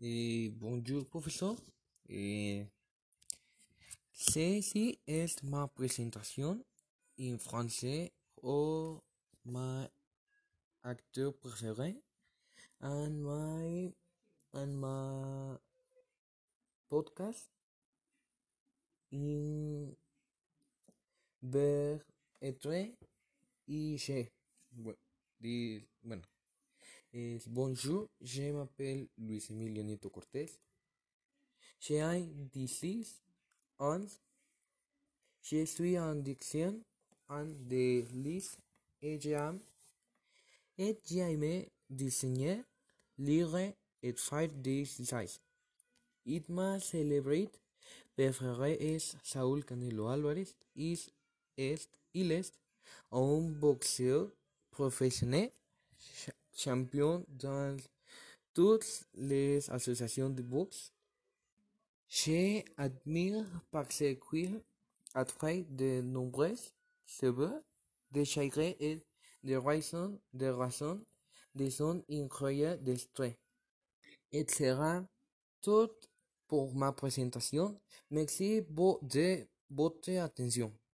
Et bonjour professeur. Et ceci est ma présentation en français au my acteur préféré and my and my podcast in ver etre y che. Bu- di- Bueno, es bonjour, je m'appelle Luis Emilio Nieto Cortés. J'ai 16 ans. Je suis en diction en de liste et j'aime et j'aime dissigner, lire et faire des exercices. It m'a celebrate préféré es Saúl Canelo Álvarez. Il est, il est un boxeur professionnel, champion dans toutes les associations de boxe. Je admire parce qu'il a fait de nombreux cheveux de chagrin et de raison, de raison, de son incroyable destresse. Et sera tout pour ma présentation. Merci bo- de votre attention.